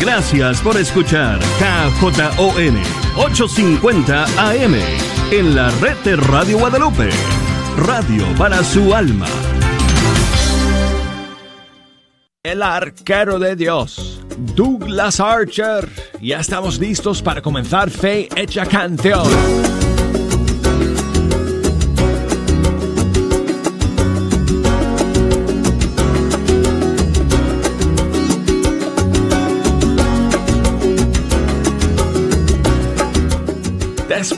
Gracias por escuchar KJON 850 AM en la red de Radio Guadalupe. Radio para su alma. El arquero de Dios, Douglas Archer. Ya estamos listos para comenzar Fe Hecha Canción.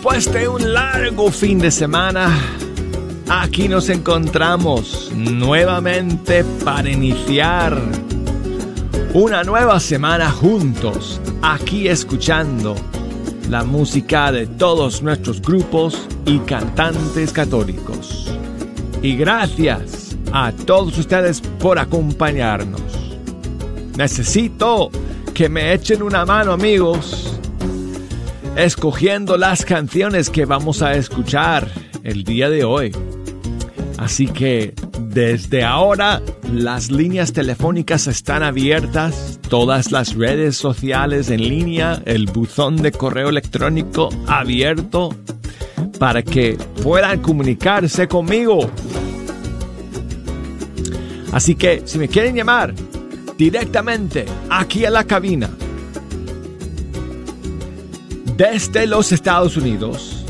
Después de un largo fin de semana, aquí nos encontramos nuevamente para iniciar una nueva semana juntos, aquí escuchando la música de todos nuestros grupos y cantantes católicos. Y gracias a todos ustedes por acompañarnos. Necesito que me echen una mano amigos escogiendo las canciones que vamos a escuchar el día de hoy. Así que desde ahora las líneas telefónicas están abiertas, todas las redes sociales en línea, el buzón de correo electrónico abierto para que puedan comunicarse conmigo. Así que si me quieren llamar directamente aquí a la cabina desde los Estados Unidos,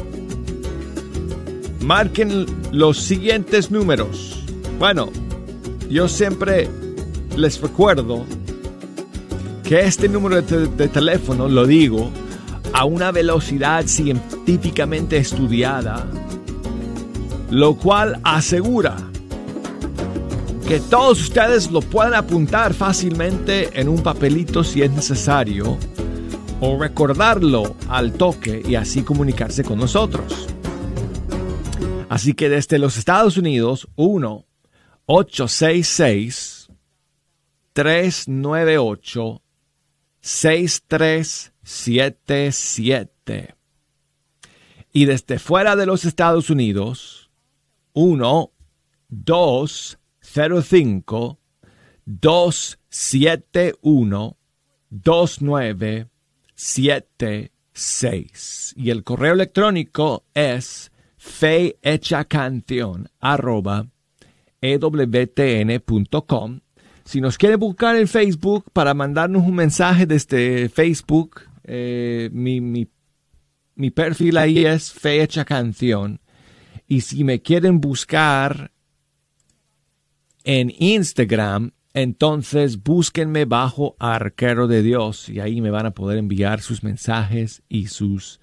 marquen los siguientes números. Bueno, yo siempre les recuerdo que este número de, teléfono lo digo a una velocidad científicamente estudiada, lo cual asegura que todos ustedes lo puedan apuntar fácilmente en un papelito si es necesario o recordarlo al toque y así comunicarse con nosotros. Así que desde los Estados Unidos, 1 866 398 6377 y desde fuera de los Estados Unidos 1 205 271 29 76. Y el correo electrónico es fehechacanción arroba ewtn.com. Si nos quiere buscar en Facebook para mandarnos un mensaje desde Facebook, eh, mi, mi, mi, perfil ahí es Fecha Canción. Y si me quieren buscar en Instagram, entonces búsquenme bajo Arquero de Dios y ahí me van a poder enviar sus mensajes y sus,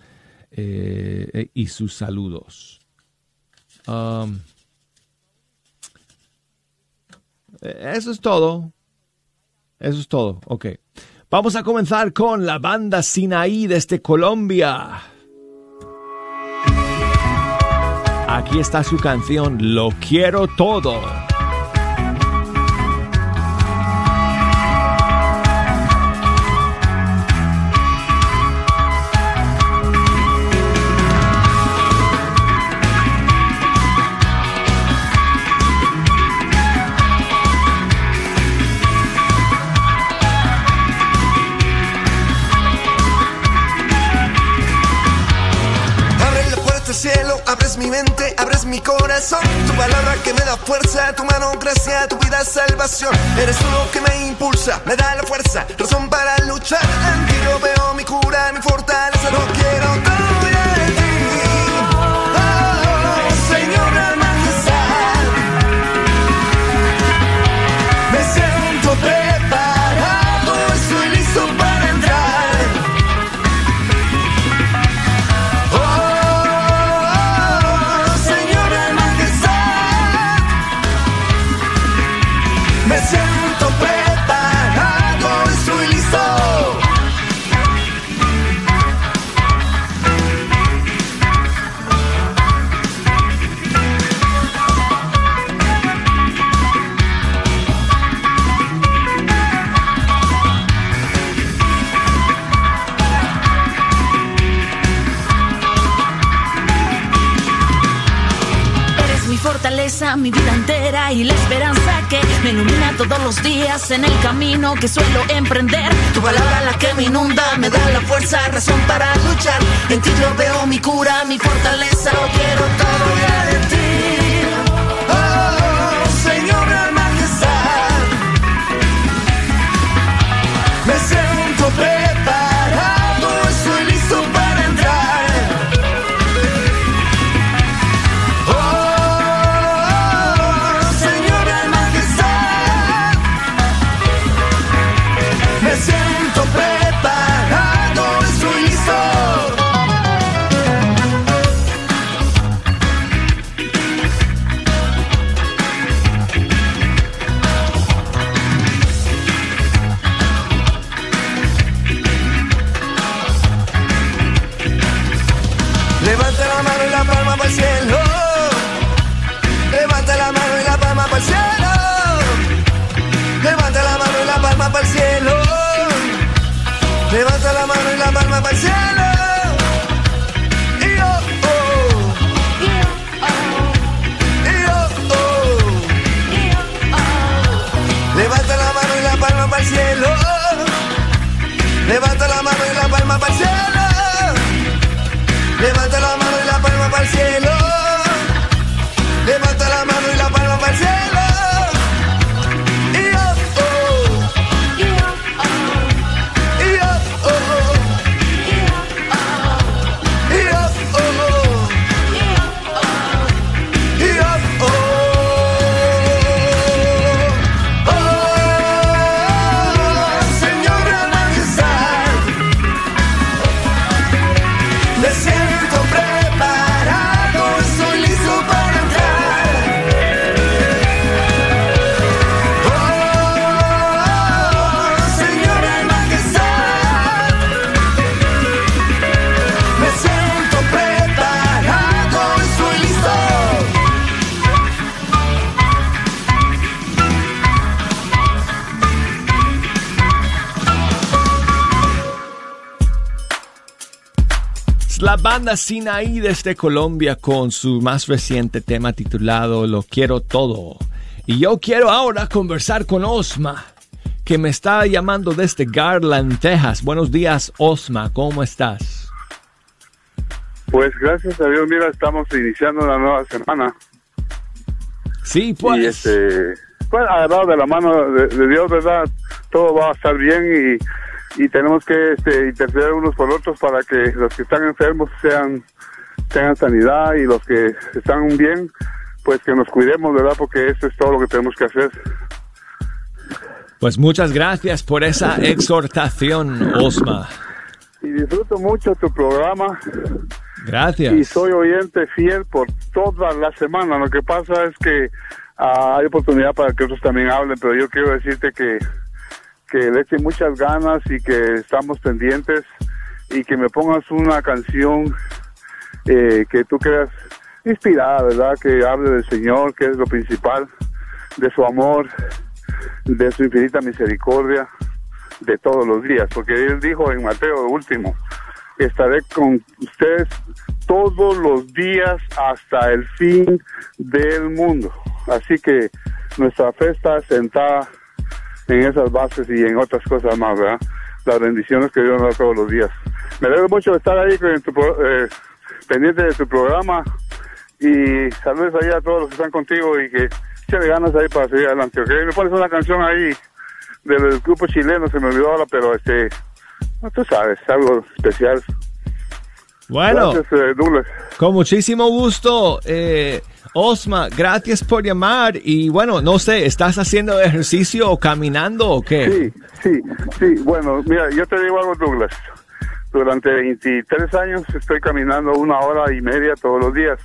eh, y sus saludos. Um, eso es todo. Eso es todo. Ok. Vamos a comenzar con la banda Sinaí desde Colombia. Aquí está su canción Lo quiero todo. Mi mente, abres mi corazón. Tu palabra que me da fuerza, tu mano gracia, tu vida salvación. Eres tú lo que me impulsa, me da la fuerza, razón para luchar. En ti yo veo mi cura, mi fortaleza. No quiero y la esperanza que me ilumina todos los días en el camino que suelo emprender. Tu palabra la que me inunda, me da la fuerza, razón para luchar. En ti yo veo mi cura, mi fortaleza, lo quiero todo banda Sinaí desde Colombia con su más reciente tema titulado Lo quiero todo. Y yo quiero ahora conversar con Osma, que me está llamando desde Garland, Texas. Buenos días, Osma, ¿cómo estás? Pues gracias a Dios, mira, estamos iniciando una nueva semana. Sí, Y pues. este, pues agarrado de la mano de, de Dios, ¿verdad? Todo va a estar bien y, y tenemos que este, interceder unos por otros para que los que están enfermos sean tengan sanidad y los que están bien, pues que nos cuidemos, ¿verdad? Porque eso es todo lo que tenemos que hacer. Pues muchas gracias por esa exhortación, Osma. Y disfruto mucho tu programa. Gracias. y soy oyente fiel por toda la semana. Lo que pasa es que ah, hay oportunidad para que otros también hablen, pero yo quiero decirte que, que le echen muchas ganas y que estamos pendientes y que me pongas una canción eh, que tú creas inspirada, ¿verdad? Que hable del Señor, que es lo principal, de su amor, de su infinita misericordia, de todos los días, porque Él dijo en Mateo último, estaré con ustedes todos los días hasta el fin del mundo. Así que nuestra fe está sentada en esas bases y en otras cosas más, ¿verdad? Las bendiciones que Dios nos da todos los días. Me alegro mucho de estar ahí con tu eh, pendiente de tu programa y saludos ahí a todos los que están contigo y que échale ganas ahí para seguir adelante, ¿ok? Me pones una canción ahí del grupo chileno, se me olvidó ahora, pero este, no, tú sabes, algo especial. Bueno, Gracias, eh, con muchísimo gusto, eh, Osma, gracias por llamar. Y bueno, no sé, ¿estás haciendo ejercicio o caminando o qué? Sí, sí, sí. Bueno, mira, yo te digo algo, Douglas. Durante 23 años estoy caminando una hora y media todos los días.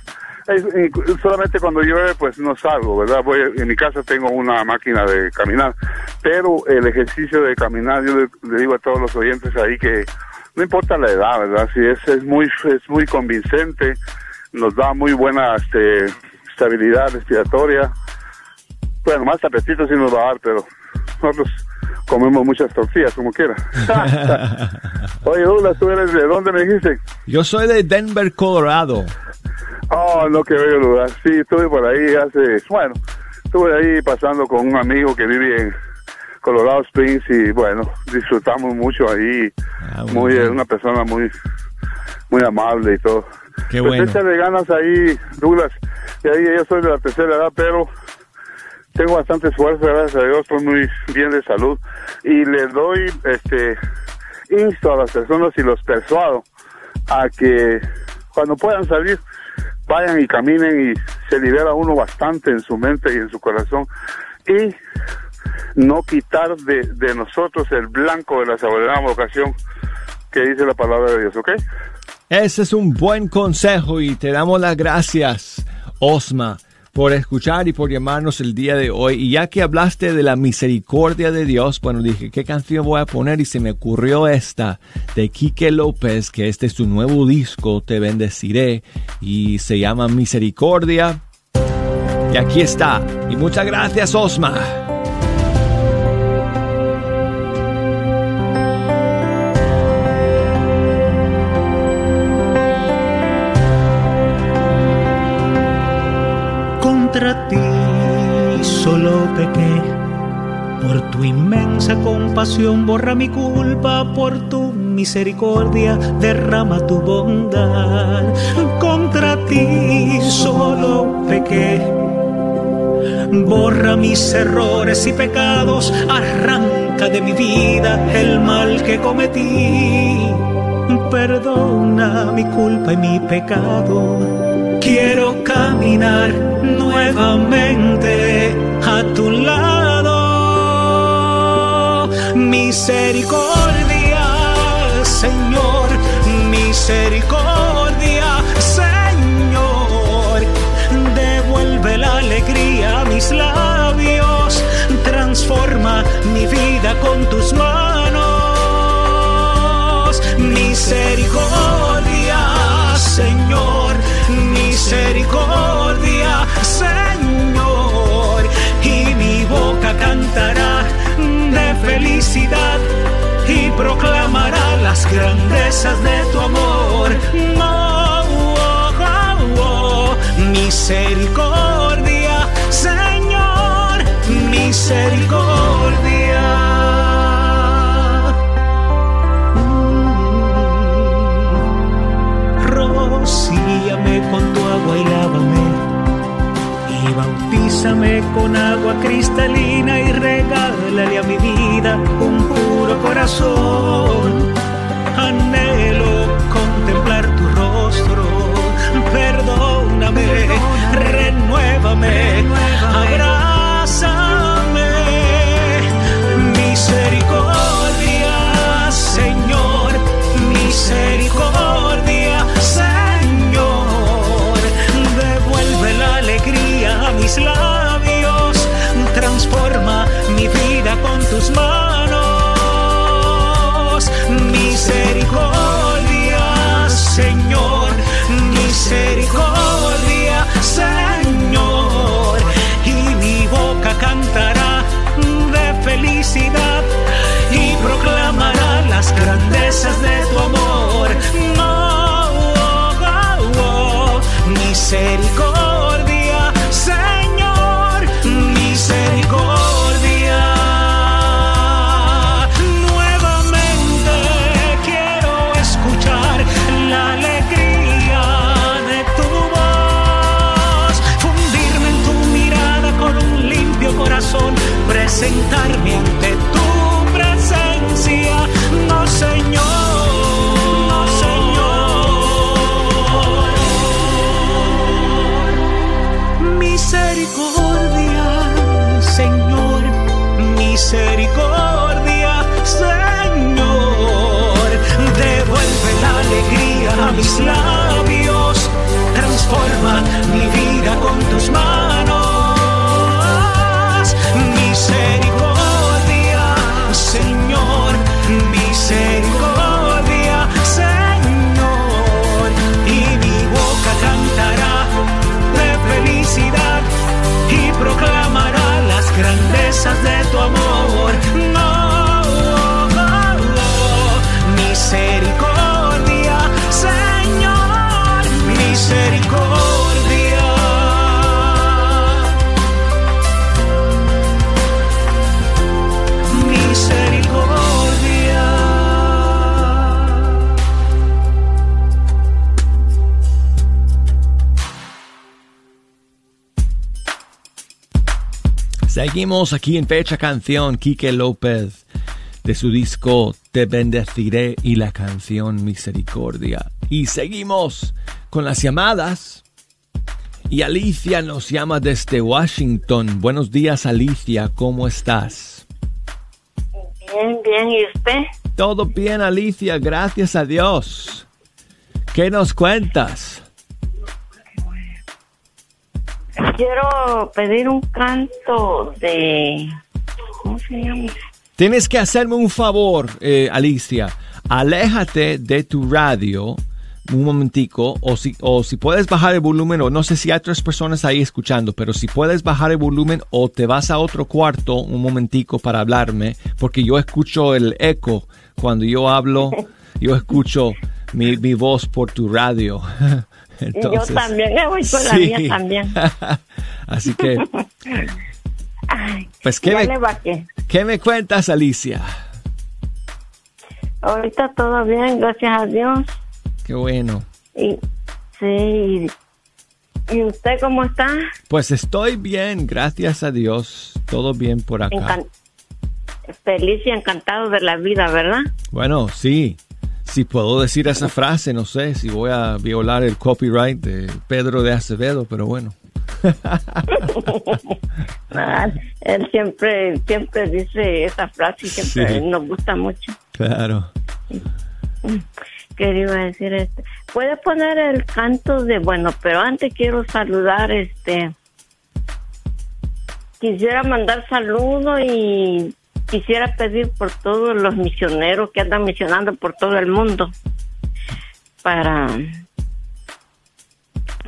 Solamente cuando llueve, pues no salgo, ¿verdad? Voy, en mi casa tengo una máquina de caminar. Pero el ejercicio de caminar, yo le, le digo a todos los oyentes ahí que no importa la edad, ¿verdad? Si es, es muy es muy convincente, nos da muy buena este, estabilidad respiratoria. Bueno, más apetito sí nos va a dar, pero nosotros comemos muchas tortillas, como quiera. Oye, Douglas, ¿tú eres de dónde me dijiste? Yo soy de Denver, Colorado. Oh, no, qué bello lugar. Sí, estuve por ahí hace, bueno, estuve ahí pasando con un amigo que vive en Colorado Springs y bueno, disfrutamos mucho ahí. Ah, muy, bueno. una persona muy, muy amable y todo. Qué Pues bueno. échale ganas ahí, Douglas. Y ahí yo soy de la tercera edad, pero tengo bastante esfuerzo, gracias a Dios, estoy muy bien de salud. Y le doy, este, insto a las personas y los persuado a que cuando puedan salir, vayan y caminen y se libera uno bastante en su mente y en su corazón. Y no quitar de, de nosotros el blanco de la sagrada vocación que dice la palabra de Dios, ¿ok? Ese es un buen consejo y te damos las gracias, Osma, por escuchar y por llamarnos el día de hoy. Y ya que hablaste de la misericordia de Dios, bueno, dije, ¿qué canción voy a poner? Y se me ocurrió esta de Quique López, que este es su nuevo disco, Te Bendeciré, y se llama Misericordia. Y aquí está. Y muchas gracias, Osma. Contra ti solo pequé. Por tu inmensa compasión borra mi culpa, por tu misericordia derrama tu bondad. Contra ti solo pequé. Borra mis errores y pecados, arranca de mi vida el mal que cometí. Perdona mi culpa y mi pecado. Quiero caminar nuevamente a tu lado. Misericordia, Señor, misericordia, Señor. Devuelve la alegría a mis labios. Transforma mi vida con tus manos. Misericordia, Señor, misericordia, Señor. Y mi boca cantará de felicidad y proclamará las grandezas de tu amor. Oh, oh, oh. Misericordia, Señor, misericordia. Con agua y lávame y bautízame con agua cristalina y regálale a mi vida un puro corazón. Anhelo contemplar tu rostro, perdóname, renuévame, abrázame. Misericordia, Seguimos aquí en Fecha Canción, Quique López, de su disco Te Bendeciré y la canción Misericordia. Y seguimos con las llamadas. Y Alicia nos llama desde Washington. Buenos días, Alicia, ¿cómo estás? Bien, bien, ¿y usted? Todo bien, Alicia, gracias a Dios. ¿Qué nos cuentas? Quiero pedir un canto de... ¿Cómo se llama? Tienes que hacerme un favor, eh, Alicia. Aléjate de tu radio un momentico, o si, o si puedes bajar el volumen, o no sé si hay otras personas ahí escuchando, pero si puedes bajar el volumen o te vas a otro cuarto un momentico para hablarme, porque yo escucho el eco cuando yo hablo, yo escucho mi, mi voz por tu radio. Entonces, yo también, me voy con la mía también. Así que, pues, ¿qué me, ¿qué me cuentas, Alicia? Ahorita todo bien, gracias a Dios. Qué bueno. Y, sí. ¿Y usted cómo está? Pues estoy bien, gracias a Dios. Todo bien por acá. Feliz y encantado de la vida, ¿verdad? Bueno, sí. Si puedo decir esa frase, no sé si voy a violar el copyright de Pedro de Acevedo, pero bueno. Ah, él siempre, siempre dice esa frase y siempre nos gusta mucho. Claro. Quería decir este. Puede poner el canto de bueno, pero antes quiero saludar este. Quisiera mandar saludos y quisiera pedir por todos los misioneros que andan misionando por todo el mundo para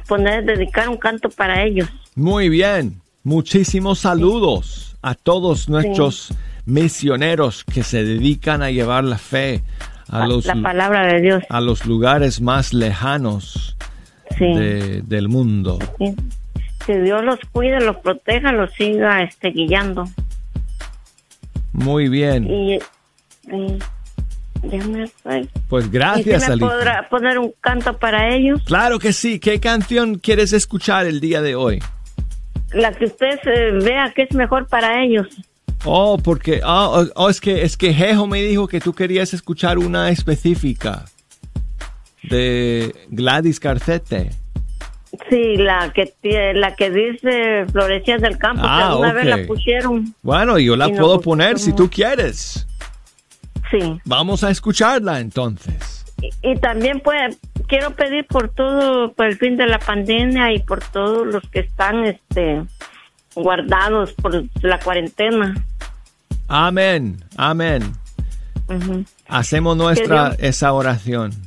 poner, dedicar un canto para ellos. Muy bien, muchísimos saludos a todos nuestros misioneros que se dedican a llevar la fe a los, la palabra de Dios a los lugares más lejanos del mundo. Que Dios los cuide, los proteja, los siga este, guiando. Muy bien. Y, Pues gracias, ¿Y podrá poner un canto para ellos? Claro que sí. ¿Qué canción quieres escuchar el día de hoy? La que usted eh, vea que es mejor para ellos. Oh, porque oh, oh, es que es que Jejo me dijo que tú querías escuchar una específica de Gladys Carcete. Sí, la que la que dice Florecías del Campo, que ah, una vez la pusieron. Bueno, yo la puedo poner si tú quieres. Sí. Vamos a escucharla entonces. Y, también pues quiero pedir por todo, por el fin de la pandemia y por todos los que están este guardados por la cuarentena. Amén, amén. Hacemos nuestra esa oración.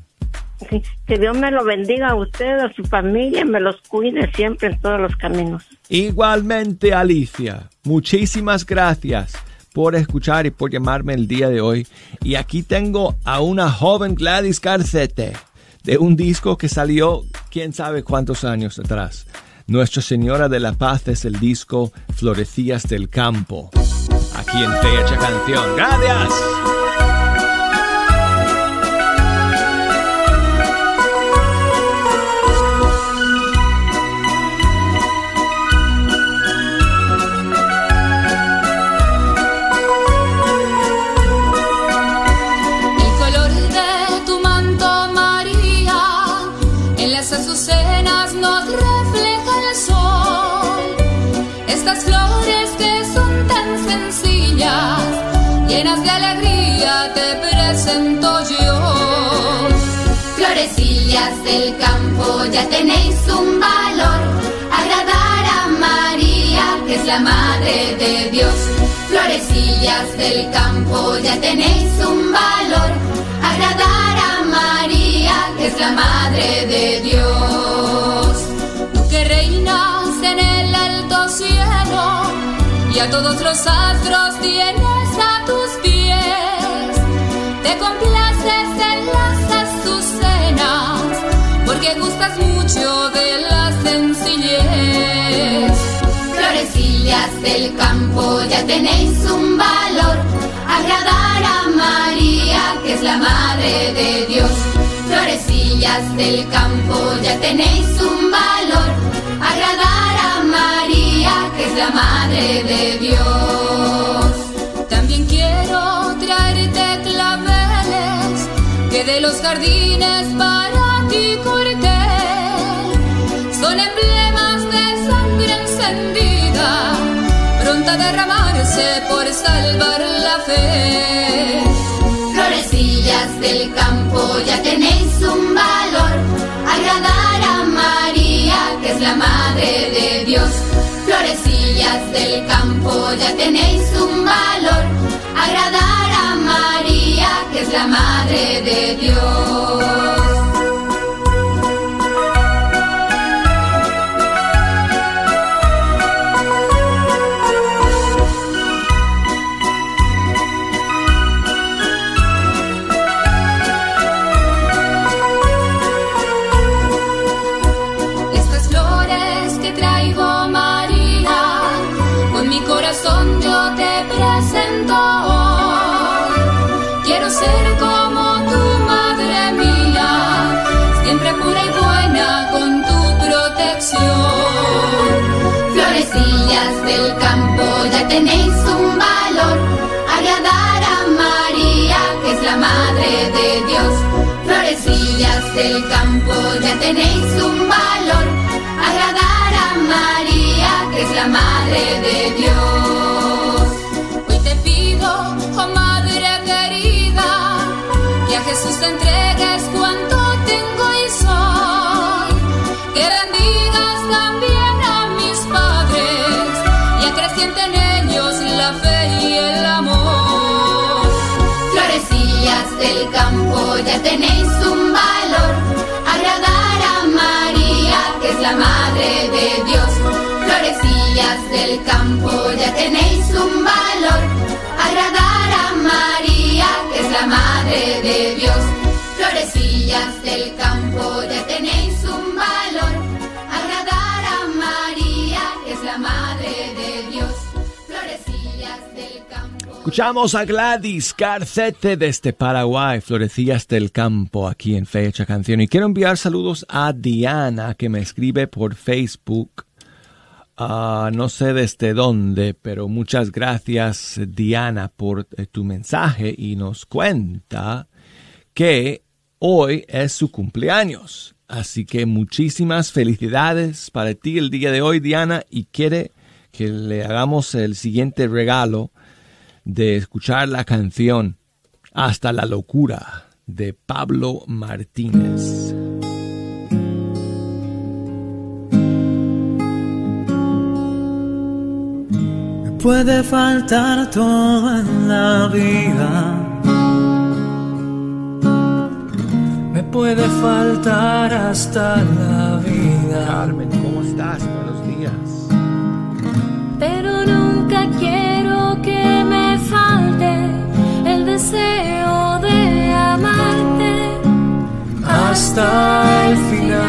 Que Dios me lo bendiga a usted, a su familia, me los cuide siempre en todos los caminos. Igualmente, Alicia, muchísimas gracias por escuchar y por llamarme el día de hoy. Y aquí tengo a una joven Gladys Carcete de un disco que salió quién sabe cuántos años atrás. Nuestra Señora de la Paz es el disco Florecías del Campo. Aquí en Fecha Canción. Gracias. Del campo ya tenéis un valor, agradar a María, que es la Madre de Dios. Florecillas del campo ya tenéis un valor, agradar a María, que es la Madre de Dios. Y a todos los astros tienes a tus pies, te complaces en las porque gustas mucho de la sencillez. Florecillas del campo, ya tenéis un valor, agradar a María, que es la madre de Dios. Florecillas del campo, ya tenéis un valor, agradar es la Madre de Dios. También quiero traerte claveles que de los jardines para ti corté. Son emblemas de sangre encendida, pronta a derramarse por salvar la fe. Florecillas del campo, ya tenéis un del campo, ya tenéis un valor, agradar a María, que es la Madre de Dios. Del campo, ya tenéis un valor, agradar a María, que es la Madre de Dios. Florecillas del campo, ya tenéis un valor, agradar a María, que es la Madre de Dios. Hoy te pido, oh Madre querida, que a Jesús te entregues ya tenéis un valor, agradar a María, que es la Madre de Dios. Florecillas del campo, ya tenéis un valor, agradar a María, que es la Madre de Dios. Florecillas del campo, ya tenéis Escuchamos a Gladys Carcete desde Paraguay, Florecillas del Campo, aquí en Fecha Canción. Y quiero enviar saludos a Diana, que me escribe por Facebook. Ah, no sé desde dónde, pero muchas gracias, Diana, por eh, tu mensaje y nos cuenta que hoy es su cumpleaños. Así que muchísimas felicidades para ti el día de hoy, Diana, y quiere que le hagamos el siguiente regalo de escuchar la canción Hasta la locura de Pablo Martínez. Me puede faltar todo en la vida. Me puede faltar hasta la vida. Carmen, ¿cómo estás? Deseo de amarte hasta el final.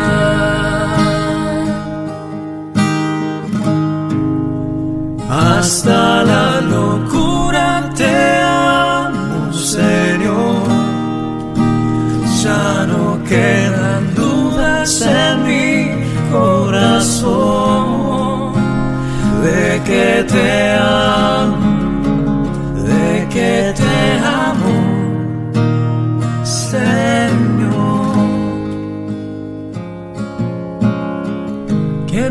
Hasta la locura te amo, Señor. Ya no quedan dudas en mi corazón de que te amo,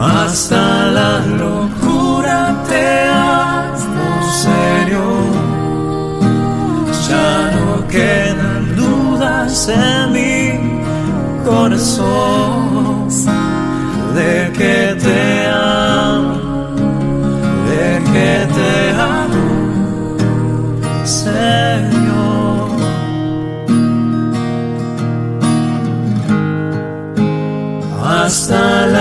Hasta la locura te amo, Señor. Ya no quedan dudas en mi corazón de que te amo, de que te amo, Señor. Hasta la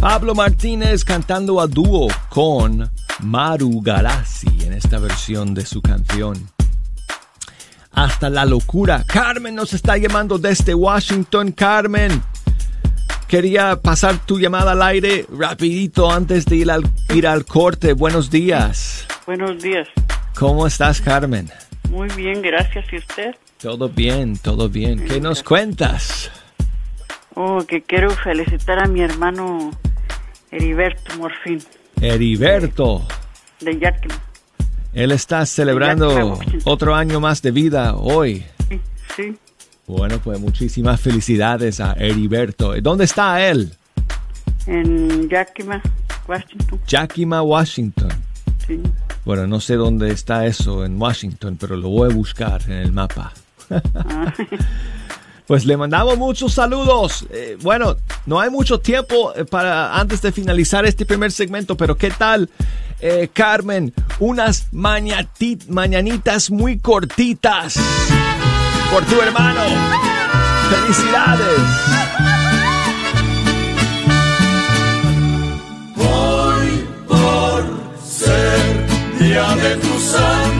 Pablo Martínez cantando a dúo con Maru Galassi en esta versión de su canción. Hasta la locura. Carmen nos está llamando desde Washington. Carmen, quería pasar tu llamada al aire rapidito antes de ir al, ir al corte. Buenos días. Buenos días. ¿Cómo estás, Carmen? Muy bien, gracias. ¿Y usted? Todo bien, todo bien. ¿Qué nos cuentas? Oh, que quiero felicitar a mi hermano Heriberto Morfín. Heriberto. De Yakima. Él está celebrando otro año más de vida hoy. Sí, sí. Bueno, pues muchísimas felicidades a Heriberto. ¿Dónde está él? En Yakima, Washington. Yakima, Washington. Sí. Bueno, no sé dónde está eso en Washington, pero lo voy a buscar en el mapa. Ah. Pues le mandamos muchos saludos. Eh, bueno, no hay mucho tiempo eh, para antes de finalizar este primer segmento, pero ¿qué tal, eh, Carmen? Unas mañanitas muy cortitas por tu hermano. Felicidades. Hoy por ser día de tu santo,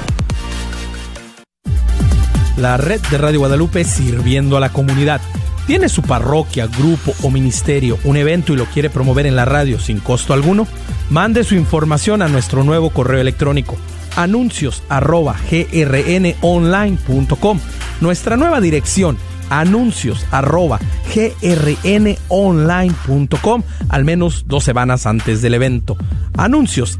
La red de Radio Guadalupe sirviendo a la comunidad. ¿Tiene su parroquia, grupo o ministerio un evento y lo quiere promover en la radio sin costo alguno? Mande su información a nuestro nuevo correo electrónico anuncios arroba grnonline.com. Nuestra nueva dirección anuncios arroba grnonline.com al menos dos semanas antes del evento. Anuncios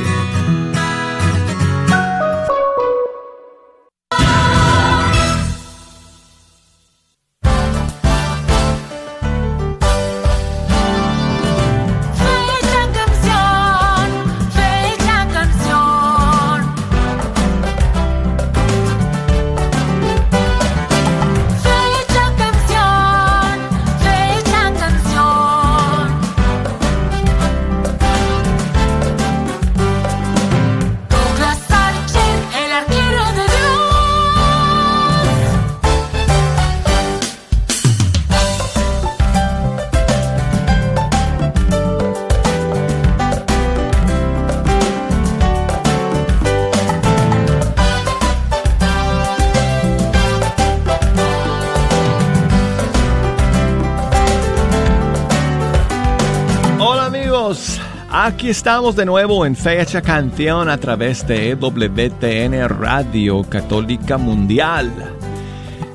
Estamos de nuevo en Fecha Canción a través de WTN Radio Católica Mundial.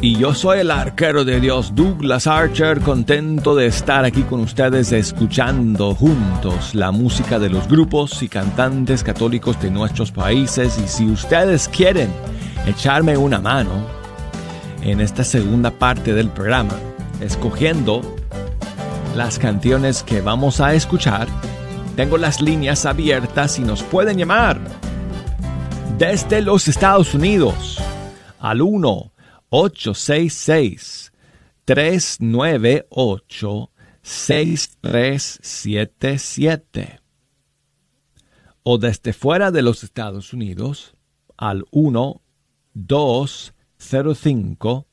Y yo soy el arquero de Dios, Douglas Archer, contento de estar aquí con ustedes escuchando juntos la música de los grupos y cantantes católicos de nuestros países. Y si ustedes quieren echarme una mano en esta segunda parte del programa, escogiendo las canciones que vamos a escuchar, tengo las líneas abiertas y nos pueden llamar. Desde los Estados Unidos al 1 866 398 6377 o desde fuera de los Estados Unidos al 1 205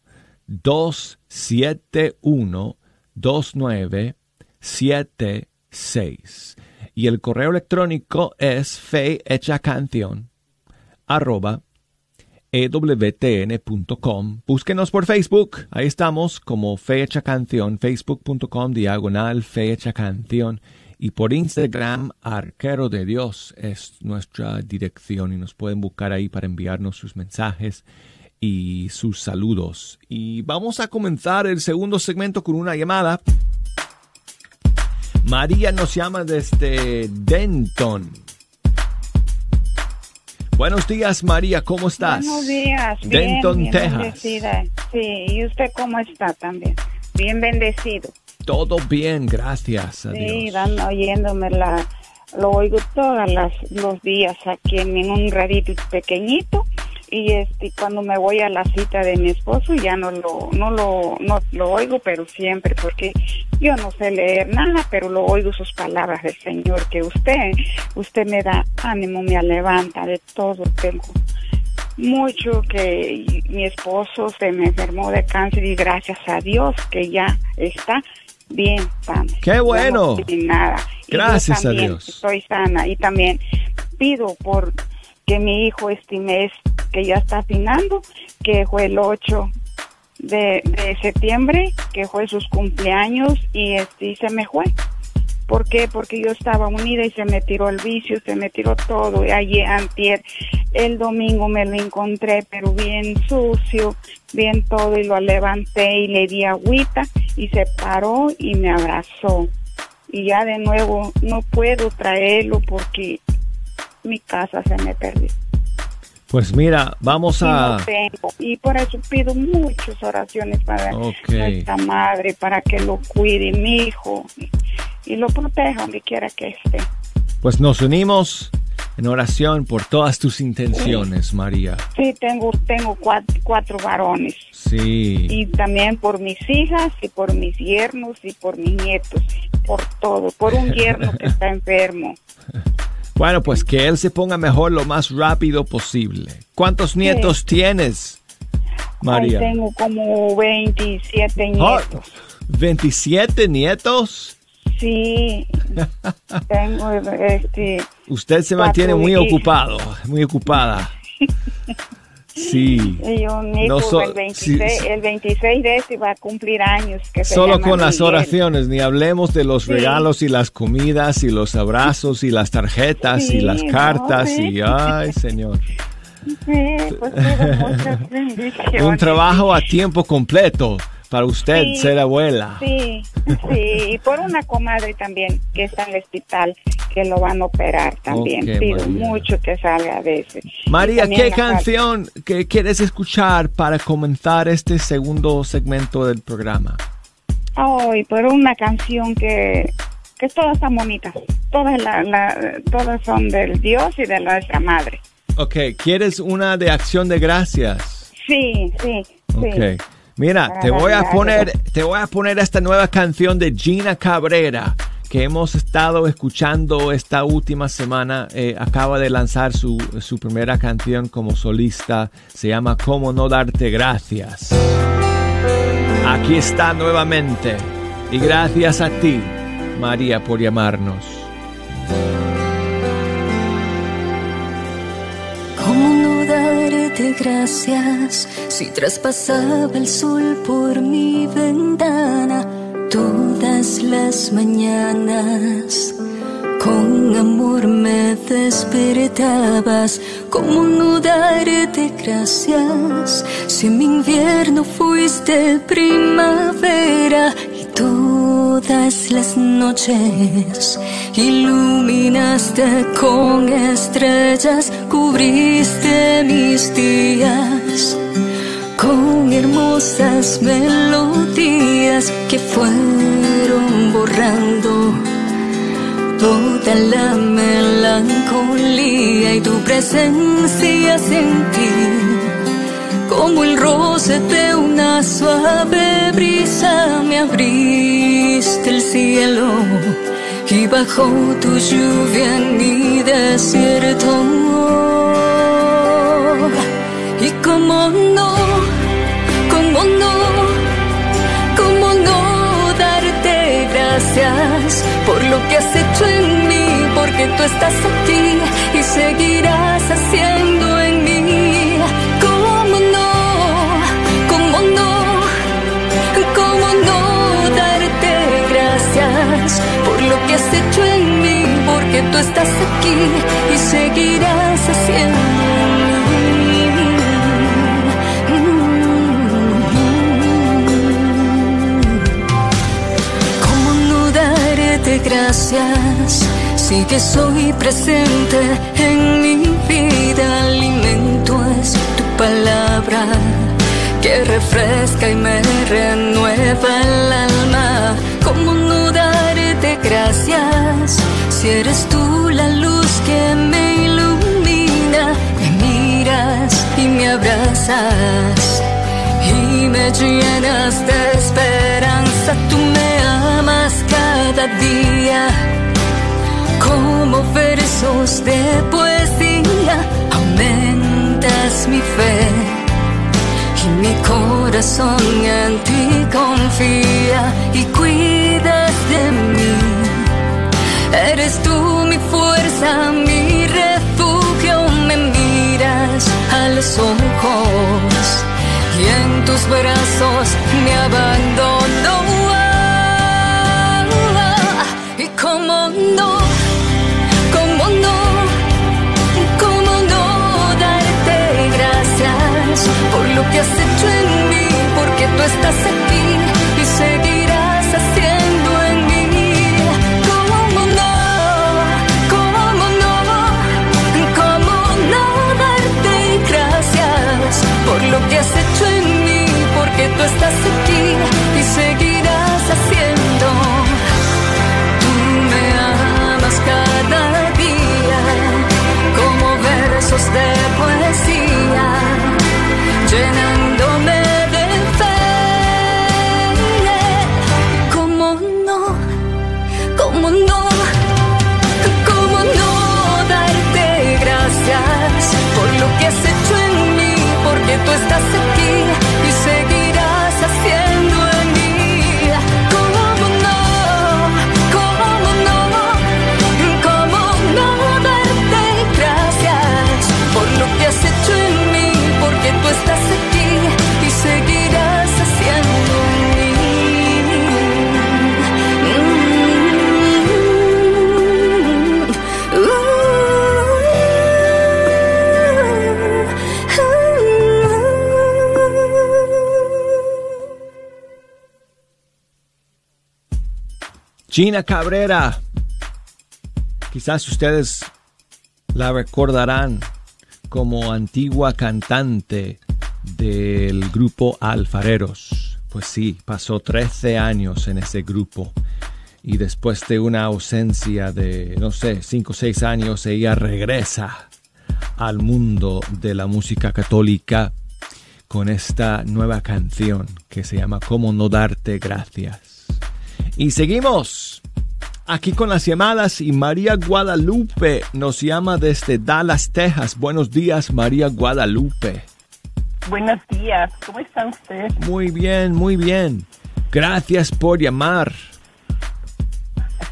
271 2976 y el correo electrónico es fehechacanción arroba ewtn.com. Búsquenos por Facebook, ahí estamos como Fecha Canción, facebook.com diagonal Fecha Canción. Y por Instagram, Arquero de Dios es nuestra dirección y nos pueden buscar ahí para enviarnos sus mensajes y sus saludos. Y vamos a comenzar el segundo segmento con una llamada. María nos llama desde Denton. Buenos días, María, ¿cómo estás? Buenos días. Denton, bien, bien Texas. bendecida. Sí, ¿y usted cómo está también? Bien bendecido. Todo bien, gracias a Sí, Dios. dan oyéndome la, lo oigo todos los días aquí en, en un radito pequeñito y este cuando me voy a la cita de mi esposo ya no lo no lo no lo oigo pero siempre porque yo no sé leer nada pero lo oigo sus palabras del Señor que usted usted me da ánimo me levanta de todo tengo mucho que mi esposo se me enfermó de cáncer y gracias a Dios que ya está bien sana. ¡Qué bueno! no nada. Gracias a Dios. Estoy sana y también pido por que mi hijo este mes que ya está afinando, que fue el 8 de, de septiembre, que fue sus cumpleaños y este y se me fue. ¿Por qué? Porque yo estaba unida y se me tiró el vicio, se me tiró todo. Y ayer, antier, el domingo me lo encontré, pero bien sucio, bien todo, y lo levanté y le di agüita y se paró y me abrazó. Y ya de nuevo no puedo traerlo porque mi casa se me perdió. Pues mira, vamos Y a... no tengo. Y por eso pido muchas oraciones para Ok. nuestra madre, para que lo cuide, mi hijo, y, y lo proteja donde quiera que esté. Pues nos unimos en oración por todas tus intenciones, María. Sí, tengo, tengo cuatro, cuatro varones. Sí. Y también por mis hijas y por mis yernos y por mis nietos. Por todo. Por un yerno que está enfermo. Bueno, pues que él se ponga mejor lo más rápido posible. ¿Cuántos nietos tienes, María? Ay, tengo como 27 Oh, nietos. 27 nietos. Sí. tengo este. Usted se mantiene muy ocupado, muy ocupada. Sí. Y un No so- el, 26, sí, sí. el 26 de este va a cumplir años. Que Solo con las oraciones, ni hablemos de los Sí. regalos y las comidas y los abrazos y las tarjetas y las cartas y ay, señor. Sí, pues. Un trabajo a tiempo completo para usted Sí. ser abuela. Sí, sí, y por una comadre también que está en el hospital, que lo van a operar también. Ok, Pido María. mucho que salga de ese. Y María, ¿qué canción que quieres escuchar para comenzar este segundo segmento del programa? Ay, pero una canción que, que todas están bonitas. Todas, la, la- todas son del Dios y de nuestra madre. Ok, ¿quieres una de acción de gracias? Sí, sí, sí. Ok. Mira, te voy a poner, te voy a poner esta nueva canción de Gina Cabrera que hemos estado escuchando esta última semana. Eh, acaba de lanzar su, su primera canción como solista. Se llama Cómo no darte gracias. Aquí está nuevamente. Y gracias a ti, María, por llamarnos. Gracias si traspasaba el sol por mi ventana todas las mañanas? Con amor me despertabas, como no darte gracias? Si mi invierno fuiste primavera todas las noches. Iluminaste con estrellas, cubriste mis días con hermosas melodías que fueron borrando toda la melancolía y tu presencia sentí como el roce de una suave brisa me abriste el cielo y bajó tu lluvia en mi desierto. Y como no cómo no, cómo no darte gracias por lo que has hecho en mí, porque tú estás aquí y seguirás haciendo tú estás aquí y seguirás haciendo. ¿Cómo no darte gracias si que soy presente en mi vida? Alimento es tu palabra que refresca y me renueva el alma. ¿Cómo no darte si eres tú la luz que me ilumina? Me miras y me abrazas y me llenas de esperanza. Tú me amas cada día como versos de poesía. Aumentas mi fe y mi corazón en ti confía y mí. Eres tú mi fuerza, mi refugio. Me miras a los ojos y en tus brazos me abandono. Y cómo no, cómo no, cómo no darte gracias por lo que has hecho en mí, porque tú estás aquí tú estás aquí y seguirás haciendo. Tú me amas cada día como versos de poesía, llenándome de fe. ¿Cómo no? ¿Cómo no? ¿Cómo no darte gracias por lo que has hecho en mí? Porque tú estás aquí Gina Cabrera. Quizás ustedes la recordarán como antigua cantante del grupo Alfareros. Pues sí, pasó 13 años en ese grupo y después de una ausencia de, no sé, 5 o 6 años, ella regresa al mundo de la música católica con esta nueva canción que se llama Cómo no darte gracias. Y seguimos aquí con las llamadas y María Guadalupe nos llama desde Dallas, Texas. Buenos días, María Guadalupe. Buenos días, ¿cómo está usted? Muy bien, muy bien. Gracias por llamar.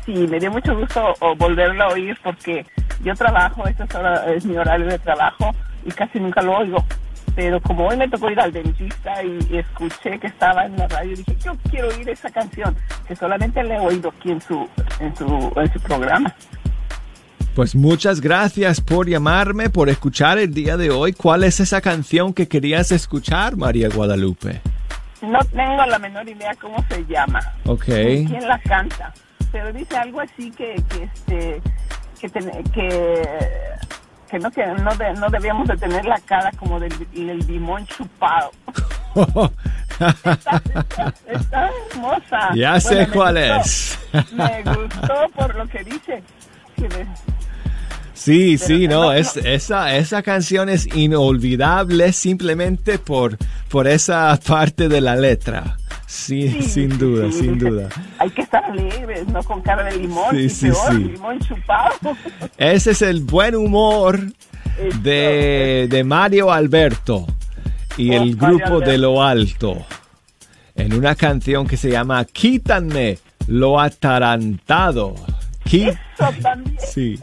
Sí, me dio mucho gusto volverlo a oír porque yo trabajo, esta es, hora- es mi horario de trabajo y casi nunca lo oigo. Pero como hoy me tocó ir al dentista y, y escuché que estaba en la radio, dije, yo quiero oír esa canción, que solamente le he oído aquí en su, en su, en su programa. Pues muchas gracias por llamarme, por escuchar el día de hoy. ¿Cuál es esa canción que querías escuchar, María Guadalupe? No tengo la menor idea cómo se llama. Ok. ¿Quién la canta? Pero dice algo así que, que este, que, ten- que, que no, que no, de- no debíamos de tener la cara como del, del limón chupado. Está hermosa. Ya sé Bueno, cuál gustó. es. Me gustó por lo que dice. Que Sí, sí, no, es, esa, esa canción es inolvidable simplemente por, por esa parte de la letra. Sí, Sí, sin duda, sí, sin duda. Hay que estar alegres, no con cara de limón. Sí, sí, peor, sí. limón chupado. Ese es el buen humor de, de Mario Alberto y Oh, el Mario grupo de lo alto en una canción que se llama Quítame lo atarantado. Qui- Sí.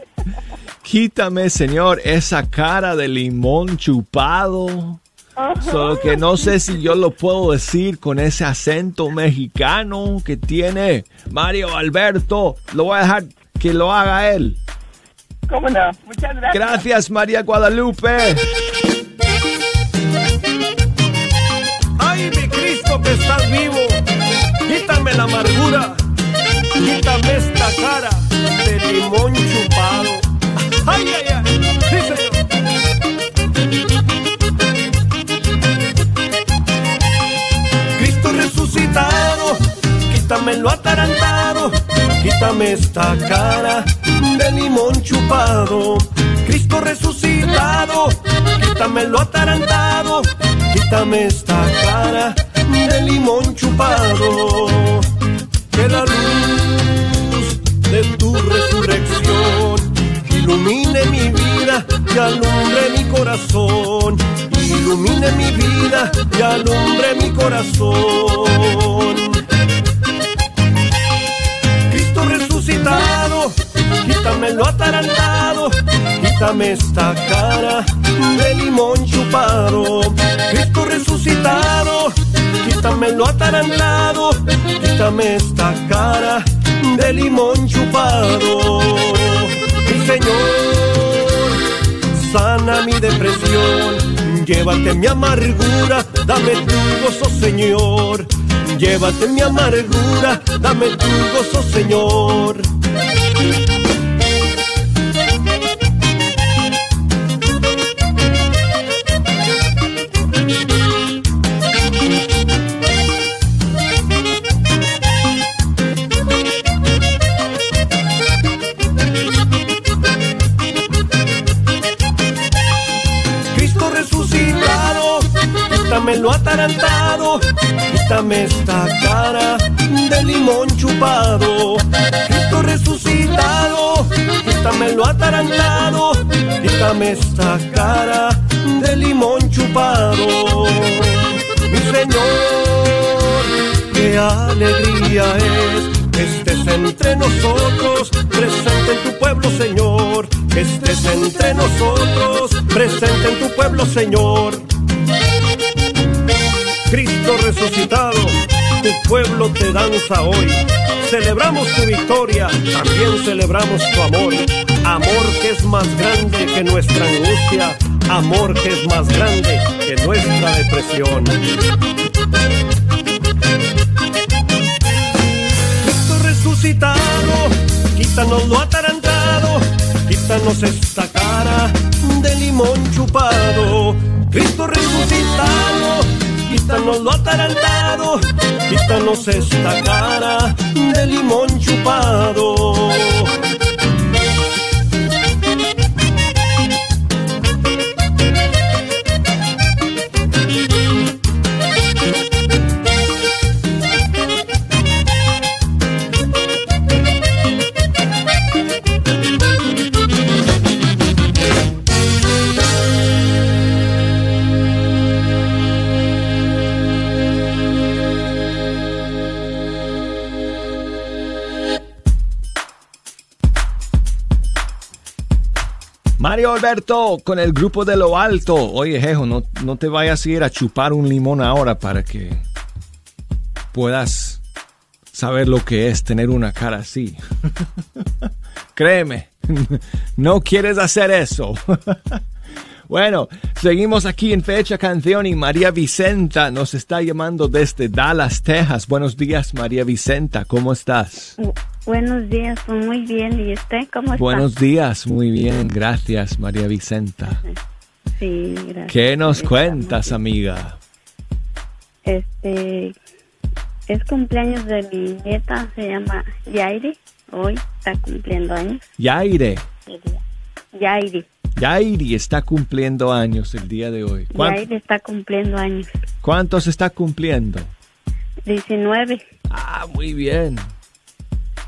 Quítame, Señor, esa cara de limón chupado. Solo que no sé si yo lo puedo decir con ese acento mexicano que tiene Mario Alberto. Lo voy a dejar que lo haga él. ¿Cómo no? Muchas gracias. Gracias, María Guadalupe. Ay, mi Cristo que estás vivo, quítame la amargura, quítame esta cara de limón chupado. Ay, ay, ay, resucitado, quítame lo atarantado, quítame esta cara de limón chupado. Cristo resucitado, quítame lo atarantado, quítame esta cara de limón chupado. Que la luz de tu resurrección ilumine mi vida y alumbre mi corazón. Ilumine mi vida y alumbre mi corazón. Cristo resucitado, quítame lo atarantado, quítame esta cara de limón chupado. Cristo resucitado, quítame lo atarantado, quítame esta cara de limón chupado. Señor, sana mi depresión, llévate mi amargura, dame tu gozo, Señor. Llévate mi amargura, dame tu gozo, Señor. Quítame esta cara de limón chupado. Cristo resucitado, quítame lo atarantado, quítame esta cara de limón chupado. Mi Señor, qué alegría es que estés entre nosotros, presente en tu pueblo, Señor. Que estés entre nosotros, presente en tu pueblo, Señor. Cristo resucitado, tu pueblo te danza hoy. Celebramos tu victoria, también celebramos tu amor. Amor que es más grande que nuestra angustia, amor que es más grande que nuestra depresión. Cristo resucitado, quítanos lo atarantado, quítanos esta cara de limón chupado. Cristo resucitado, quítanos lo atarantado, quítanos esta cara de limón chupado. Alberto con el grupo de lo alto. Oye, Jejo, no, no te vayas a ir a chupar un limón ahora para que puedas saber lo que es tener una cara así. Créeme, no quieres hacer eso. Bueno, seguimos aquí en Fecha Canción y María Vicenta nos está llamando desde Dallas, Texas. Buenos días, María Vicenta, ¿cómo estás? Bu- Buenos días, pues muy bien. ¿Y usted cómo está? Buenos días, muy bien, gracias, María Vicenta. Sí, gracias. ¿Qué nos cuentas, amiga? Este es cumpleaños de mi nieta, se llama Yairi. Hoy está cumpliendo años. Yaire. Yairi. Yairi está cumpliendo años el día de hoy. ¿Cuán- Yairi está cumpliendo años. ¿Cuántos está cumpliendo? 19. Ah, muy bien.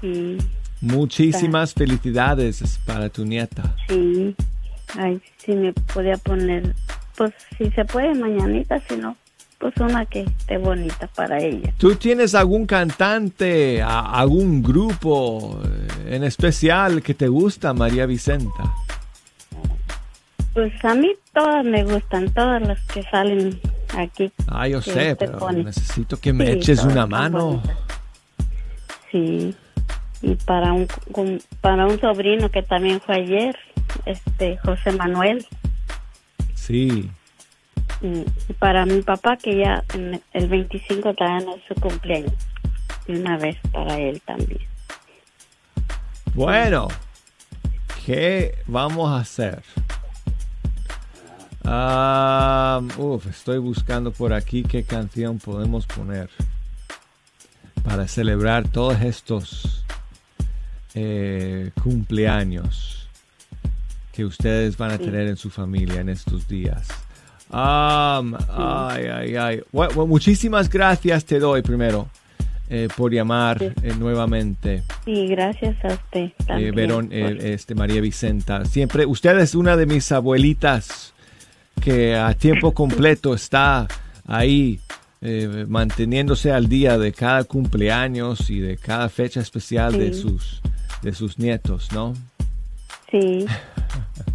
Sí, Muchísimas felicidades para tu nieta. sí. Ay, si me podía poner, pues si se puede mañanita, si no, pues una que esté bonita para ella. ¿Tú tienes algún cantante, a- algún grupo eh, en especial que te gusta, María Vicenta? Pues a mí todas me gustan, todas las que salen aquí. Ah, yo sé, pero pone. necesito que me Sí, eches una mano. Sí. Y para un para un sobrino que también fue ayer, este José Manuel, Sí. y, para mi papá que ya en el 25 también es su cumpleaños. Y una vez para él también. Bueno, ¿qué vamos a hacer? Ah, uf, estoy buscando por aquí qué canción podemos poner para celebrar todos estos eh, cumpleaños que ustedes van a Sí. tener en su familia en estos días. Am, ay, ay, ay. Bueno, bueno, muchísimas gracias te doy primero eh, por llamar eh, nuevamente. Y gracias a usted también. Verón, este, María Vicenta. Siempre, usted es una de mis abuelitas que a tiempo completo está ahí eh, manteniéndose al día de cada cumpleaños y de cada fecha especial de sus de sus nietos, ¿no? Sí.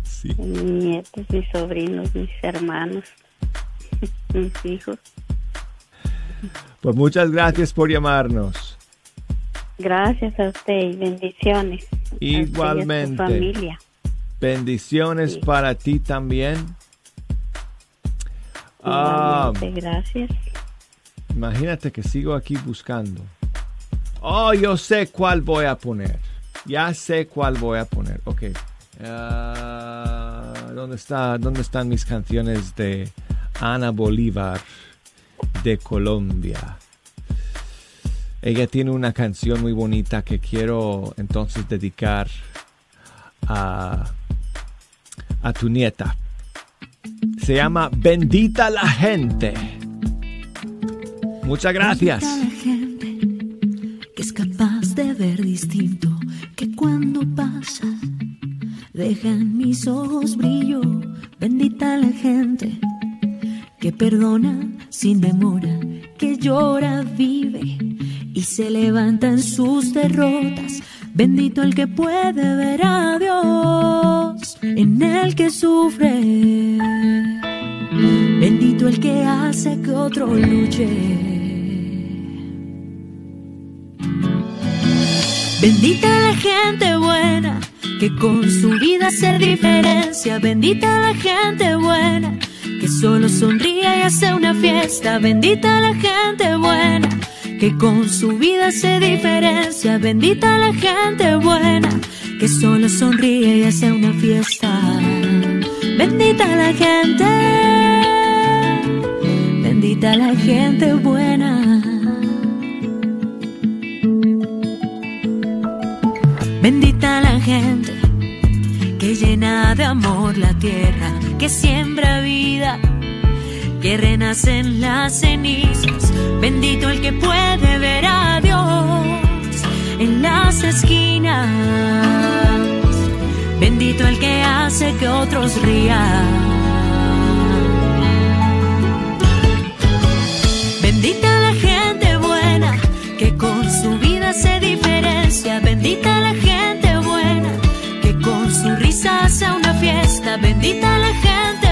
Sí. Mis nietos, mis sobrinos, mis hermanos, mis hijos. Pues muchas gracias por llamarnos. Gracias a usted y bendiciones. A usted y a su Igualmente. familia. Bendiciones para ti también. Ah, gracias. Imagínate que sigo aquí buscando. Oh, yo sé cuál voy a poner. Ya sé cuál voy a poner. Ok. Ah, ¿dónde, está, ¿Dónde están mis canciones de Ana Bolívar de Colombia? Ella tiene una canción muy bonita que quiero entonces dedicar a, a tu nieta. Se llama Bendita la gente. Muchas gracias. Bendita la gente que es capaz de ver distinto, que cuando pasa deja en mis ojos brillo. Bendita la gente que perdona sin demora, que llora, vive y se levanta en sus derrotas. Bendito el que puede ver a Dios en el que sufre. Bendito el que hace que otro luche. Bendita la gente buena que con su vida hace diferencia. Bendita la gente buena que solo sonríe y hace una fiesta. Bendita la gente buena que con su vida hace diferencia. Bendita la gente buena que solo sonríe y hace una fiesta. Bendita la gente, la gente buena. Bendita la gente que llena de amor la tierra, que siembra vida, que renace en las cenizas. Bendito el que puede ver a Dios en las esquinas. Bendito el que hace que otros rían. Bendita la gente buena que con su vida hace diferencia. Bendita la gente buena que con su risa hace una fiesta. Bendita la gente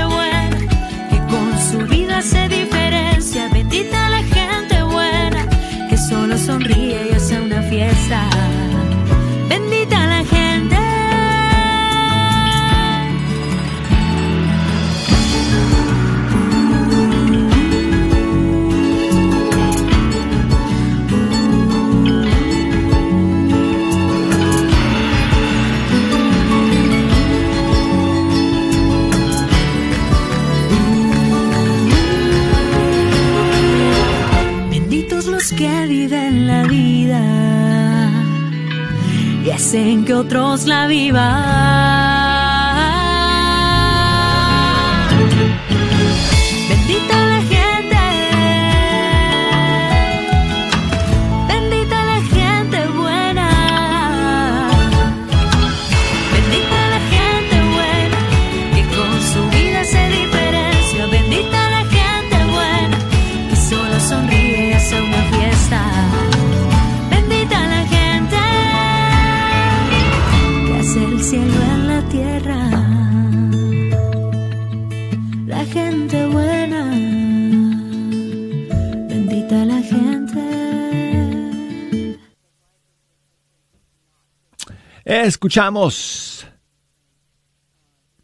Escuchamos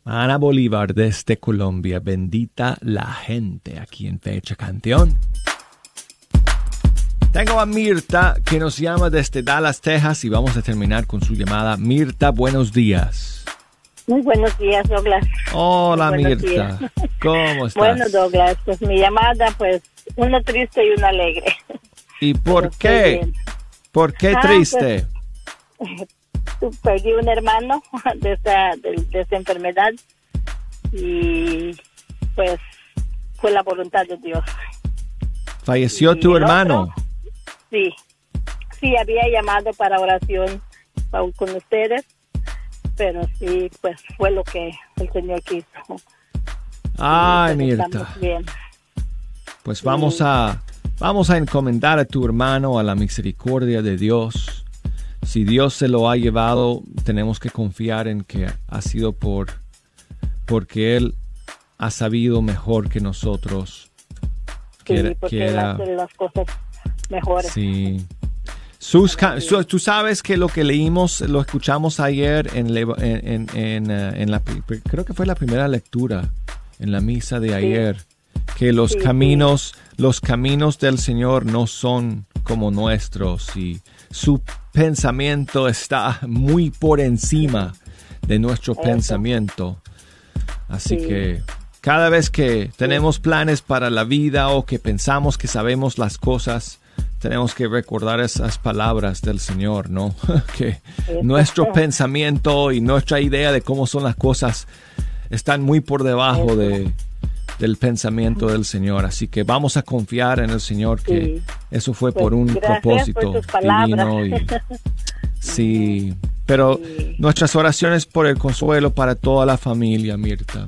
Ana Bolívar desde Colombia. Bendita la gente aquí en Fecha Canción. Tengo a Mirta que nos llama desde Dallas, Texas y vamos a terminar con su llamada. Mirta, buenos días. Muy buenos días, Douglas. Hola Mirta, días. ¿cómo estás? Bueno, Douglas, pues mi llamada, pues, uno triste y uno alegre. ¿Y por estoy qué? ¿Por qué Ah, triste? pues, Perdí un hermano de esta, de, de esta enfermedad y pues fue la voluntad de Dios. Falleció y tu hermano. Sí, sí, había llamado para oración con ustedes, pero sí, pues fue lo que el Señor quiso. Ay, Pero Mirta. bien. Pues vamos a vamos a encomendar a tu hermano a la misericordia de Dios. Si Dios se lo ha llevado, tenemos que confiar en que ha sido por porque él ha sabido mejor que nosotros que Sí, era- porque que él era- hace las cosas mejores. Sí. Sus su- tú sabes que lo que leímos, lo escuchamos ayer en, en, en- en, eh, la, creo que fue la primera lectura en la misa de ayer, que los Sí, sí. caminos, los caminos del Señor no son como nuestros y su pensamiento está muy por encima de nuestro Eso. pensamiento. Así Sí. que cada vez que tenemos planes para la vida o que pensamos que sabemos las cosas, tenemos que recordar esas palabras del Señor, ¿no? que nuestro pensamiento y nuestra idea de cómo son las cosas están muy por debajo de, del pensamiento del Señor. Así que vamos a confiar en el Señor que Sí. eso fue Pues, por un propósito por divino. y- sí, pero nuestras oraciones por el consuelo para toda la familia, Mirta.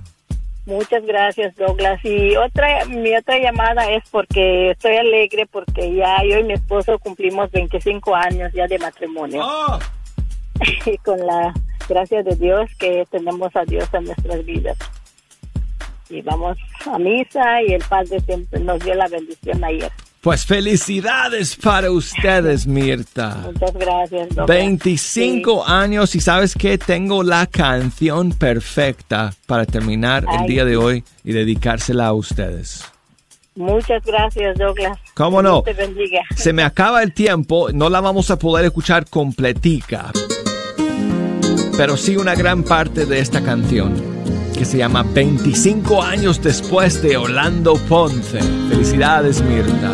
Muchas gracias, Douglas. Y otra, mi otra llamada es porque estoy alegre porque ya yo y mi esposo cumplimos 25 años ya de matrimonio. y con la gracia de Dios que tenemos a Dios en nuestras vidas. Y vamos a misa y el Padre siempre nos dio la bendición ayer. Pues felicidades para ustedes, Mirta. Muchas gracias, Douglas. 25 años y sabes que tengo la canción perfecta para terminar el día de hoy y dedicársela a ustedes. Muchas gracias, Douglas. ¿Cómo no? Dios te bendiga. Se me acaba el tiempo, no la vamos a poder escuchar completica, pero sí una gran parte de esta canción que se llama 25 años después de Orlando Ponce. Felicidades, Mirta.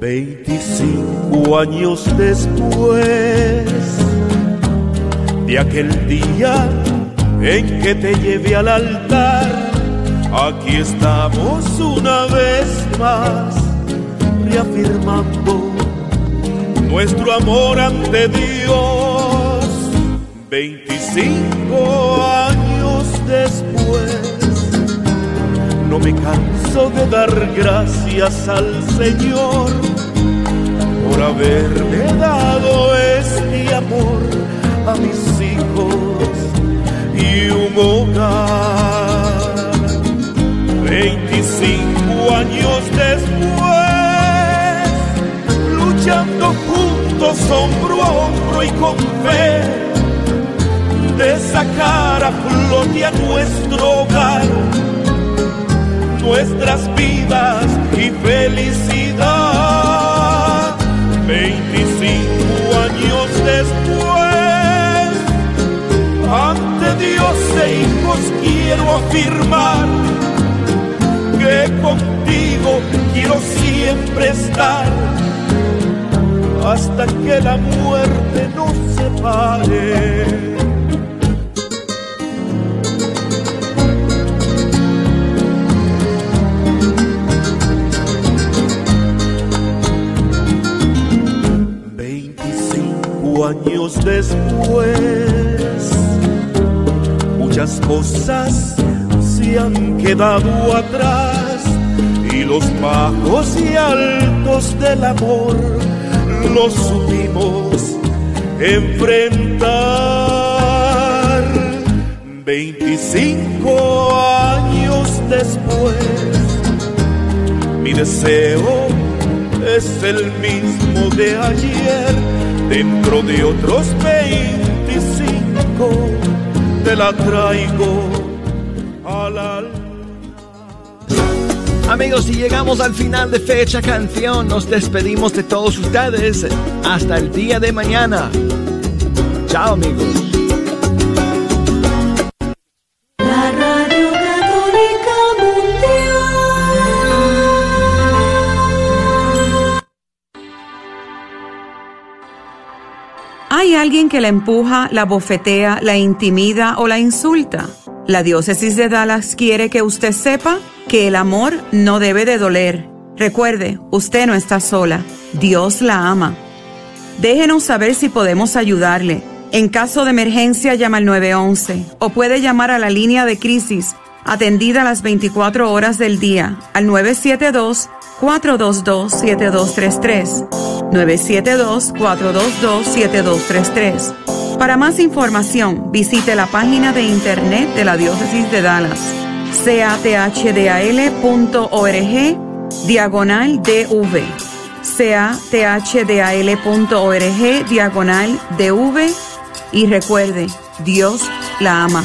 Veinticinco años después de aquel día en que te llevé al altar, aquí estamos una vez más reafirmando nuestro amor ante Dios. Veinticinco años después no me canso de dar gracias al Señor por haberme dado este amor a mis hijos y un hogar. Veinticinco años después, luchando juntos hombro a hombro y con fe, de sacar a flote a nuestro hogar nuestras vidas y felicidad. Veinticinco años después, ante Dios de hijos quiero afirmar que contigo quiero siempre estar hasta que la muerte nos separe. Veinticinco años después, muchas cosas se han quedado atrás y los bajos y altos del amor los supimos enfrentar. 25 años después, mi deseo es el mismo de ayer, dentro de otros 25 te la traigo Amigos, y llegamos al final de Fecha Canción. Nos despedimos de todos ustedes. Hasta el día de mañana. Chao, amigos. La Radio Católica Mundial. ¿Hay alguien que la empuja, la bofetea, la intimida o la insulta? La diócesis de Dallas quiere que usted sepa que el amor no debe de doler. Recuerde, usted no está sola. Dios la ama. Déjenos saber si podemos ayudarle. En caso de emergencia llama al 911 o puede llamar a la línea de crisis atendida las 24 horas del día al 972-422-7233. 972-422-7233. Para más información, visite la página de internet de la Diócesis de Dallas, cathdal.org, diagonal DV. cathdal.org, diagonal DV. Y recuerde, Dios la ama.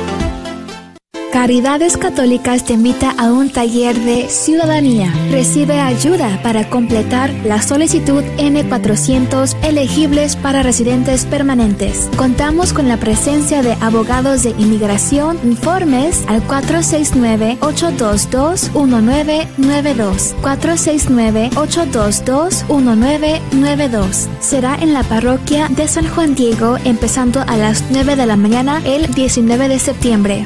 Caridades Católicas te invita a un taller de ciudadanía. Recibe ayuda para completar la solicitud N400 elegibles para residentes permanentes. Contamos con la presencia de abogados de inmigración. Informes al 469-822-1992. 469-822-1992. Será en la parroquia de San Juan Diego empezando a las 9 de la mañana el 19 de septiembre.